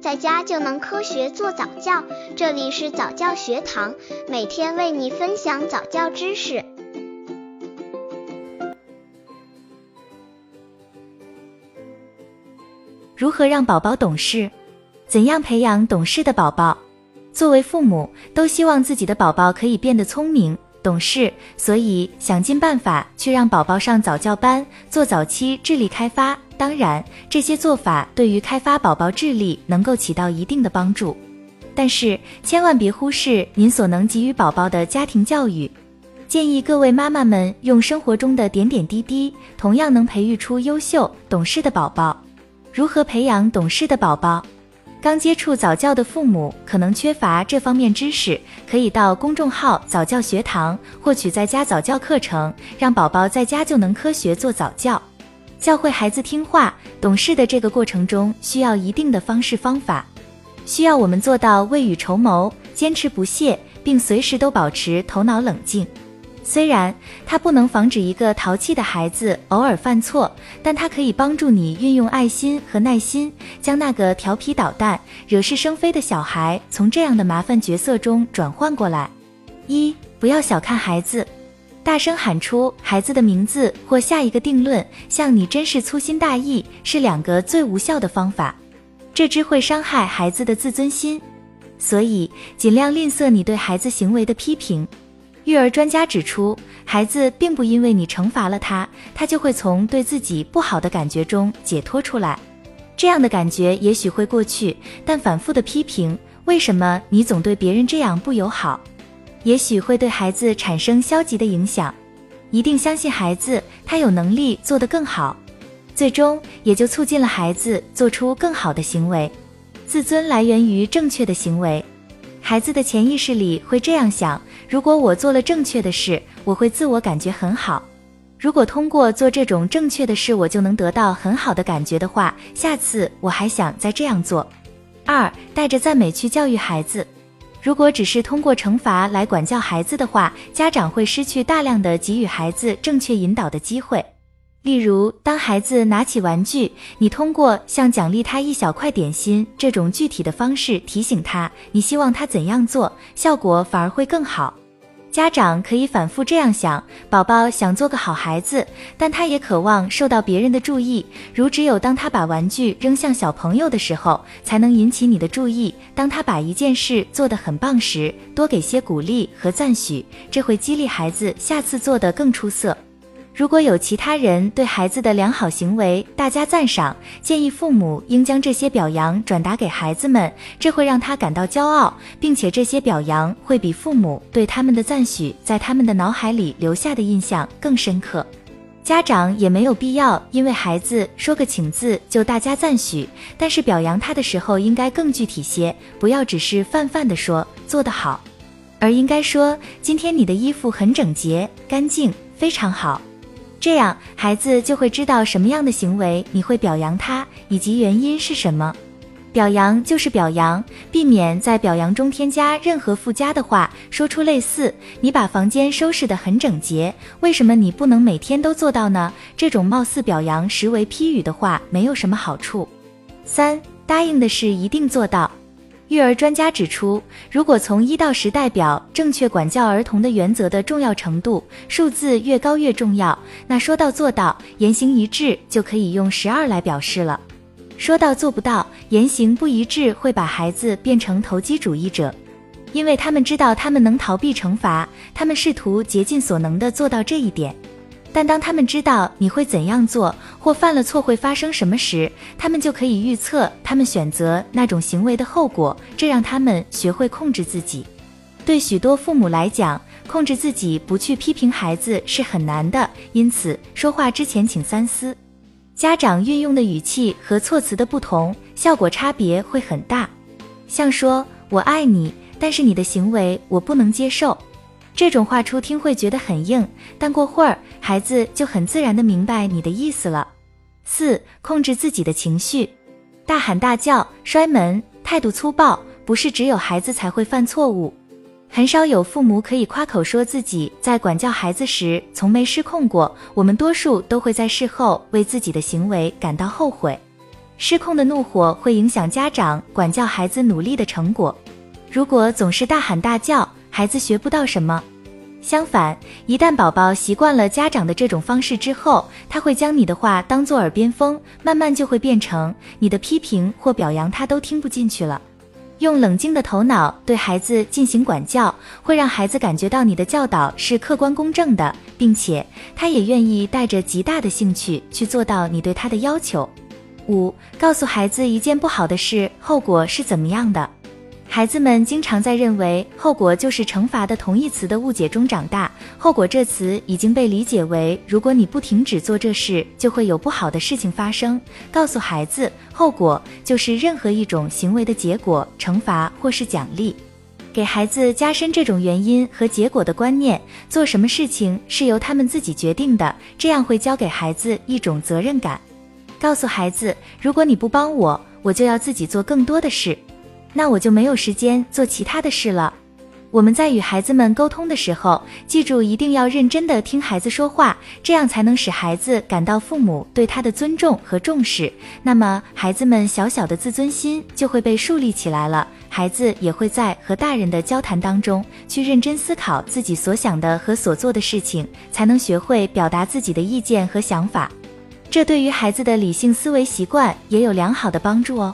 在家就能科学做早教。这里是早教学堂，每天为你分享早教知识。如何让宝宝懂事？怎样培养懂事的宝宝？作为父母，都希望自己的宝宝可以变得聪明。懂事，所以想尽办法去让宝宝上早教班，做早期智力开发。当然，这些做法对于开发宝宝智力能够起到一定的帮助，但是千万别忽视您所能给予宝宝的家庭教育。建议各位妈妈们用生活中的点点滴滴，同样能培育出优秀懂事的宝宝。如何培养懂事的宝宝？刚接触早教的父母可能缺乏这方面知识，可以到公众号早教学堂获取在家早教课程，让宝宝在家就能科学做早教。教会孩子听话懂事的这个过程中，需要一定的方式方法，需要我们做到未雨绸缪、坚持不懈，并随时都保持头脑冷静。虽然它不能防止一个淘气的孩子偶尔犯错，但它可以帮助你运用爱心和耐心，将那个调皮捣蛋、惹是生非的小孩从这样的麻烦角色中转换过来。一，不要小看孩子，大声喊出孩子的名字或下一个定论，像你真是粗心大意，是两个最无效的方法，这只会伤害孩子的自尊心。所以，尽量吝啬你对孩子行为的批评。育儿专家指出，孩子并不因为你惩罚了他，他就会从对自己不好的感觉中解脱出来。这样的感觉也许会过去，但反复的批评“为什么你总对别人这样不友好”，也许会对孩子产生消极的影响。一定相信孩子，他有能力做得更好，最终也就促进了孩子做出更好的行为。自尊来源于正确的行为。孩子的潜意识里会这样想：如果我做了正确的事，我会自我感觉很好。如果通过做这种正确的事，我就能得到很好的感觉的话，下次我还想再这样做。二，带着赞美去教育孩子。如果只是通过惩罚来管教孩子的话，家长会失去大量的给予孩子正确引导的机会。例如，当孩子拿起玩具，你通过像奖励他一小块点心这种具体的方式提醒他，你希望他怎样做，效果反而会更好。家长可以反复这样想：宝宝想做个好孩子，但他也渴望受到别人的注意。如只有当他把玩具扔向小朋友的时候，才能引起你的注意。当他把一件事做得很棒时，多给些鼓励和赞许，这会激励孩子下次做得更出色。如果有其他人对孩子的良好行为大加赞赏，建议父母应将这些表扬转达给孩子们，这会让他感到骄傲，并且这些表扬会比父母对他们的赞许在他们的脑海里留下的印象更深刻。家长也没有必要因为孩子说个请字就大加赞许，但是表扬他的时候应该更具体些，不要只是泛泛的说做得好，而应该说今天你的衣服很整洁、干净，非常好。这样，孩子就会知道什么样的行为你会表扬他，以及原因是什么。表扬就是表扬，避免在表扬中添加任何附加的话，说出类似“你把房间收拾得很整洁，为什么你不能每天都做到呢？”这种貌似表扬实为批语的话，没有什么好处。三，答应的事一定做到。育儿专家指出，如果从一到十代表正确管教儿童的原则的重要程度，数字越高越重要，那说到做到，言行一致就可以用十二来表示了。说到做不到，言行不一致，会把孩子变成投机主义者，因为他们知道他们能逃避惩罚，他们试图竭尽所能的做到这一点。但当他们知道你会怎样做，或犯了错会发生什么时，他们就可以预测他们选择那种行为的后果，这让他们学会控制自己。对许多父母来讲，控制自己不去批评孩子是很难的，因此说话之前请三思。家长运用的语气和措辞的不同，效果差别会很大。像说“我爱你”，但是你的行为我不能接受。这种话初听会觉得很硬，但过会儿孩子就很自然的明白你的意思了。四、控制自己的情绪，大喊大叫、摔门、态度粗暴，不是只有孩子才会犯错误，很少有父母可以夸口说自己在管教孩子时从没失控过。我们多数都会在事后为自己的行为感到后悔。失控的怒火会影响家长管教孩子努力的成果。如果总是大喊大叫，孩子学不到什么。相反，一旦宝宝习惯了家长的这种方式之后，他会将你的话当做耳边风，慢慢就会变成你的批评或表扬他都听不进去了。用冷静的头脑对孩子进行管教，会让孩子感觉到你的教导是客观公正的，并且他也愿意带着极大的兴趣去做到你对他的要求。五，告诉孩子一件不好的事后果是怎么样的。孩子们经常在认为后果就是惩罚的同义词的误解中长大。后果这词已经被理解为，如果你不停止做这事，就会有不好的事情发生。告诉孩子，后果就是任何一种行为的结果，惩罚或是奖励。给孩子加深这种原因和结果的观念，做什么事情是由他们自己决定的，这样会教给孩子一种责任感。告诉孩子，如果你不帮我，我就要自己做更多的事。那我就没有时间做其他的事了。我们在与孩子们沟通的时候，记住一定要认真的听孩子说话，这样才能使孩子感到父母对他的尊重和重视。那么，孩子们小小的自尊心就会被树立起来了。孩子也会在和大人的交谈当中去认真思考自己所想的和所做的事情，才能学会表达自己的意见和想法。这对于孩子的理性思维习惯也有良好的帮助哦。